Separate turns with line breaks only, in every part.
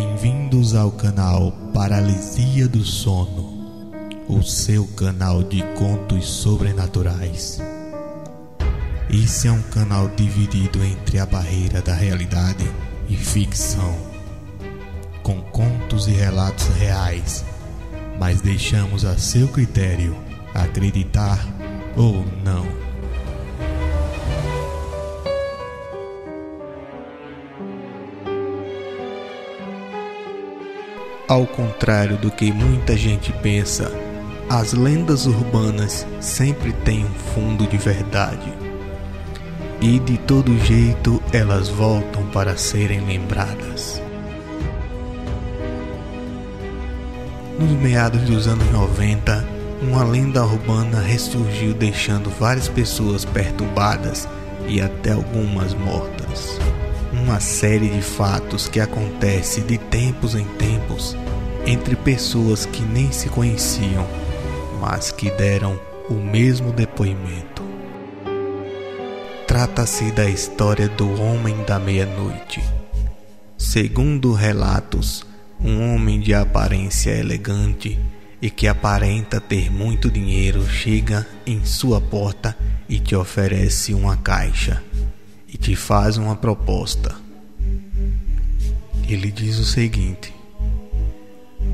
Bem-vindos ao canal Paralisia do Sono, o seu canal de contos sobrenaturais. Esse é um canal dividido entre a barreira da realidade e ficção, com contos e relatos reais, mas deixamos a seu critério acreditar ou não. Ao contrário do que muita gente pensa, as lendas urbanas sempre têm um fundo de verdade. E de todo jeito elas voltam para serem lembradas. Nos meados dos anos 90, uma lenda urbana ressurgiu deixando várias pessoas perturbadas e até algumas mortas uma série de fatos que acontece de tempos em tempos entre pessoas que nem se conheciam, mas que deram o mesmo depoimento. Trata-se da história do Homem da Meia-Noite. Segundo relatos, um homem de aparência elegante e que aparenta ter muito dinheiro chega em sua porta e te oferece uma caixa te faz uma proposta. Ele diz o seguinte: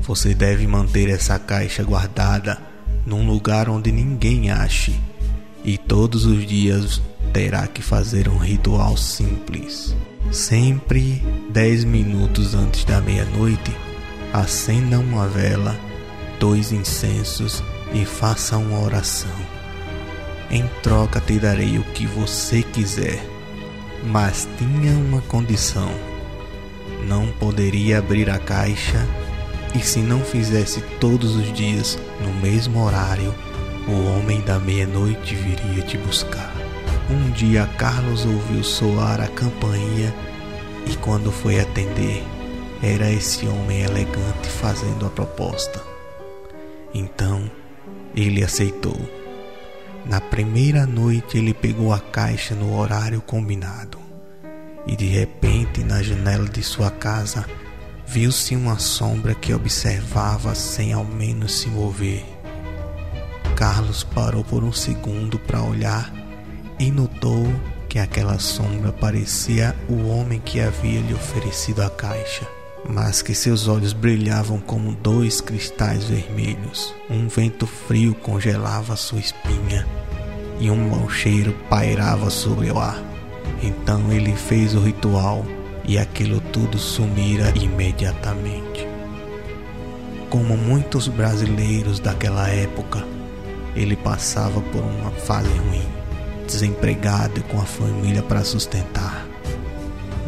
Você deve manter essa caixa guardada num lugar onde ninguém ache, e todos os dias terá que fazer um ritual simples. Sempre dez minutos antes da meia-noite, acenda uma vela, dois incensos e faça uma oração. Em troca te darei o que você quiser mas tinha uma condição: não poderia abrir a caixa, e se não fizesse todos os dias no mesmo horário, o homem da meia-noite viria te buscar. Um dia Carlos ouviu soar a campainha e quando foi atender, era esse homem elegante fazendo a proposta. Então, ele aceitou. Na primeira noite ele pegou a caixa no horário combinado e de repente na janela de sua casa viu-se uma sombra que observava sem ao menos se mover. Carlos parou por um segundo para olhar e notou que aquela sombra parecia o homem que havia lhe oferecido a caixa mas que seus olhos brilhavam como dois cristais vermelhos. Um vento frio congelava sua espinha e um mau cheiro pairava sobre o ar. Então ele fez o ritual e aquilo tudo sumira imediatamente. Como muitos brasileiros daquela época, ele passava por uma fase ruim, desempregado e com a família para sustentar.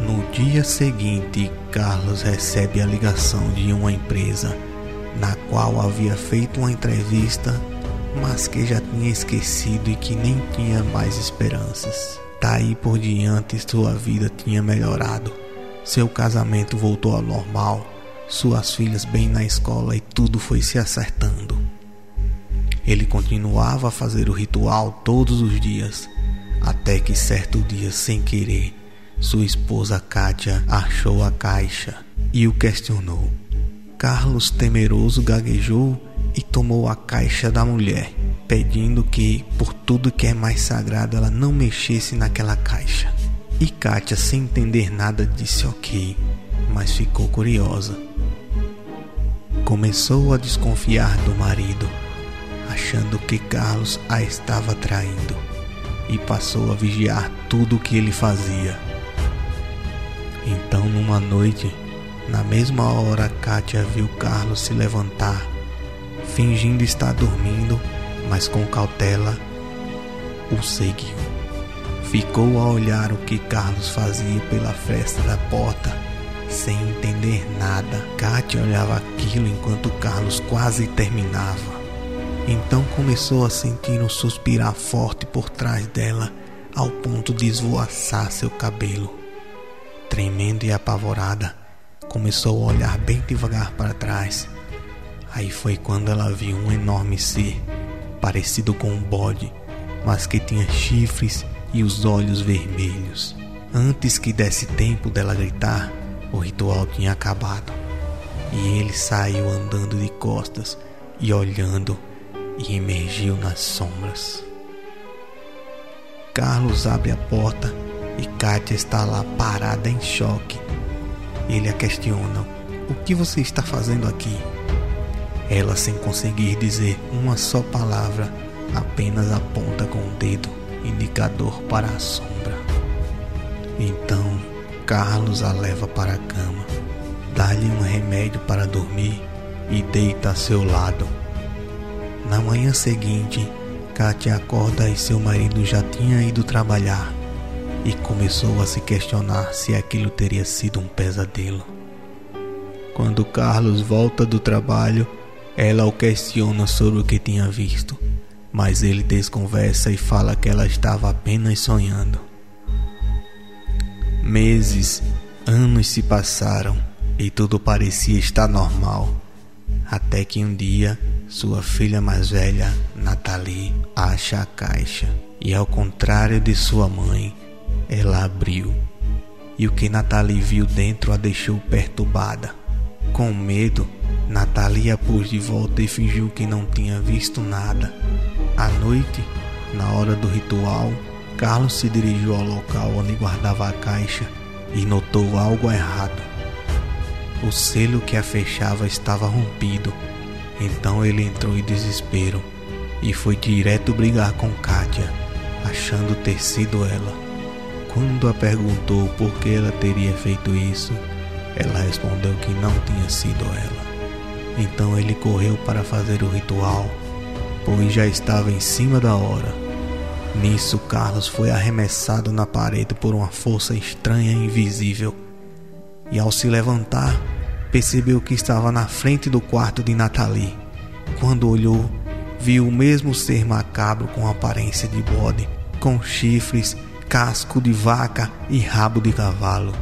No dia seguinte, Carlos recebe a ligação de uma empresa na qual havia feito uma entrevista, mas que já tinha esquecido e que nem tinha mais esperanças. Daí por diante, sua vida tinha melhorado. Seu casamento voltou ao normal, suas filhas bem na escola e tudo foi se acertando. Ele continuava a fazer o ritual todos os dias, até que certo dia, sem querer, sua esposa Kátia achou a caixa e o questionou. Carlos, temeroso, gaguejou e tomou a caixa da mulher, pedindo que, por tudo que é mais sagrado, ela não mexesse naquela caixa. E Kátia, sem entender nada, disse ok, mas ficou curiosa. Começou a desconfiar do marido, achando que Carlos a estava traindo, e passou a vigiar tudo o que ele fazia. Então, numa noite, na mesma hora, Kátia viu Carlos se levantar, fingindo estar dormindo, mas com cautela, o seguiu. Ficou a olhar o que Carlos fazia pela fresta da porta, sem entender nada. Kátia olhava aquilo enquanto Carlos quase terminava. Então começou a sentir um suspirar forte por trás dela, ao ponto de esvoaçar seu cabelo. Tremendo e apavorada, começou a olhar bem devagar para trás. Aí foi quando ela viu um enorme ser, parecido com um bode, mas que tinha chifres e os olhos vermelhos. Antes que desse tempo dela gritar, o ritual tinha acabado. e ele saiu andando de costas e olhando e emergiu nas sombras. Carlos abre a porta e Kátia está lá parada em choque. Ele a questiona: O que você está fazendo aqui? Ela, sem conseguir dizer uma só palavra, apenas aponta com o dedo indicador para a sombra. Então, Carlos a leva para a cama, dá-lhe um remédio para dormir e deita a seu lado. Na manhã seguinte, Katia acorda e seu marido já tinha ido trabalhar e começou a se questionar se aquilo teria sido um pesadelo. Quando Carlos volta do trabalho, ela o questiona sobre o que tinha visto, mas ele desconversa e fala que ela estava apenas sonhando. Meses, anos se passaram e tudo parecia estar normal, até que um dia sua filha mais velha, Nathalie, acha a caixa e, ao contrário de sua mãe, ela abriu, e o que Natalie viu dentro a deixou perturbada. Com medo, Natalie a pôs de volta e fingiu que não tinha visto nada. À noite, na hora do ritual, Carlos se dirigiu ao local onde guardava a caixa e notou algo errado. O selo que a fechava estava rompido. Então ele entrou em desespero e foi direto brigar com Kátia, achando ter sido ela. Quando a perguntou por que ela teria feito isso, ela respondeu que não tinha sido ela. Então ele correu para fazer o ritual, pois já estava em cima da hora. Nisso, Carlos foi arremessado na parede por uma força estranha e invisível. E ao se levantar, percebeu que estava na frente do quarto de Nathalie. Quando olhou, viu o mesmo ser macabro com aparência de bode, com chifres casco de vaca e rabo de cavalo,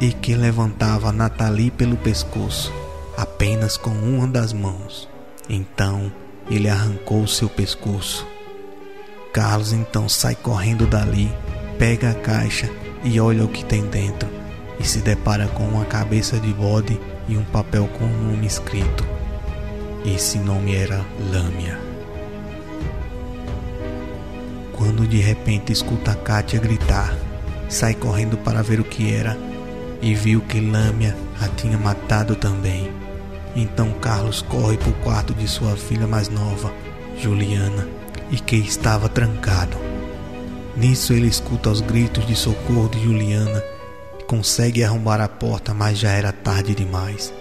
e que levantava Nathalie pelo pescoço, apenas com uma das mãos. Então ele arrancou seu pescoço. Carlos então sai correndo dali, pega a caixa e olha o que tem dentro, e se depara com uma cabeça de bode e um papel com um nome escrito. Esse nome era Lâmia quando de repente escuta a Kátia gritar. Sai correndo para ver o que era e viu que Lâmia a tinha matado também. Então Carlos corre para o quarto de sua filha mais nova, Juliana, e que estava trancado. Nisso ele escuta os gritos de socorro de Juliana, consegue arrombar a porta, mas já era tarde demais.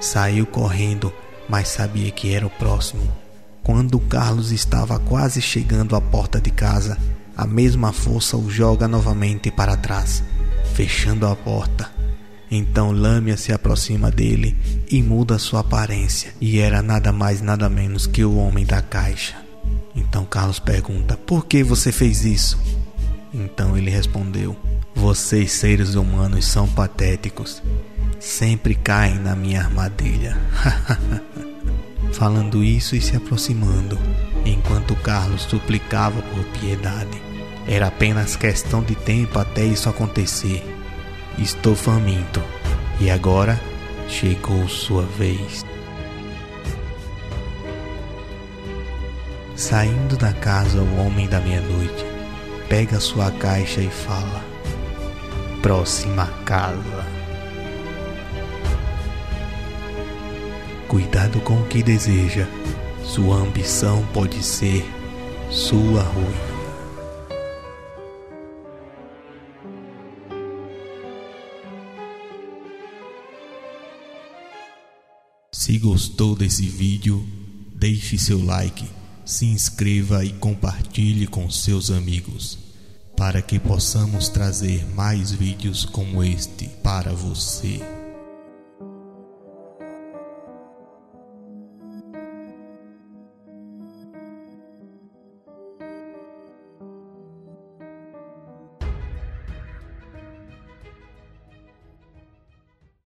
Saiu correndo, mas sabia que era o próximo. Quando Carlos estava quase chegando à porta de casa, a mesma força o joga novamente para trás, fechando a porta. Então Lâmia se aproxima dele e muda sua aparência, e era nada mais nada menos que o homem da caixa. Então Carlos pergunta: Por que você fez isso? Então ele respondeu: Vocês seres humanos são patéticos, sempre caem na minha armadilha. falando isso e se aproximando, enquanto Carlos suplicava por piedade. Era apenas questão de tempo até isso acontecer. Estou faminto e agora chegou sua vez. Saindo da casa, o homem da meia-noite pega sua caixa e fala: Próxima casa. Cuidado com o que deseja, sua ambição pode ser sua ruína. Se gostou desse vídeo, deixe seu like, se inscreva e compartilhe com seus amigos, para que possamos trazer mais vídeos como este para você.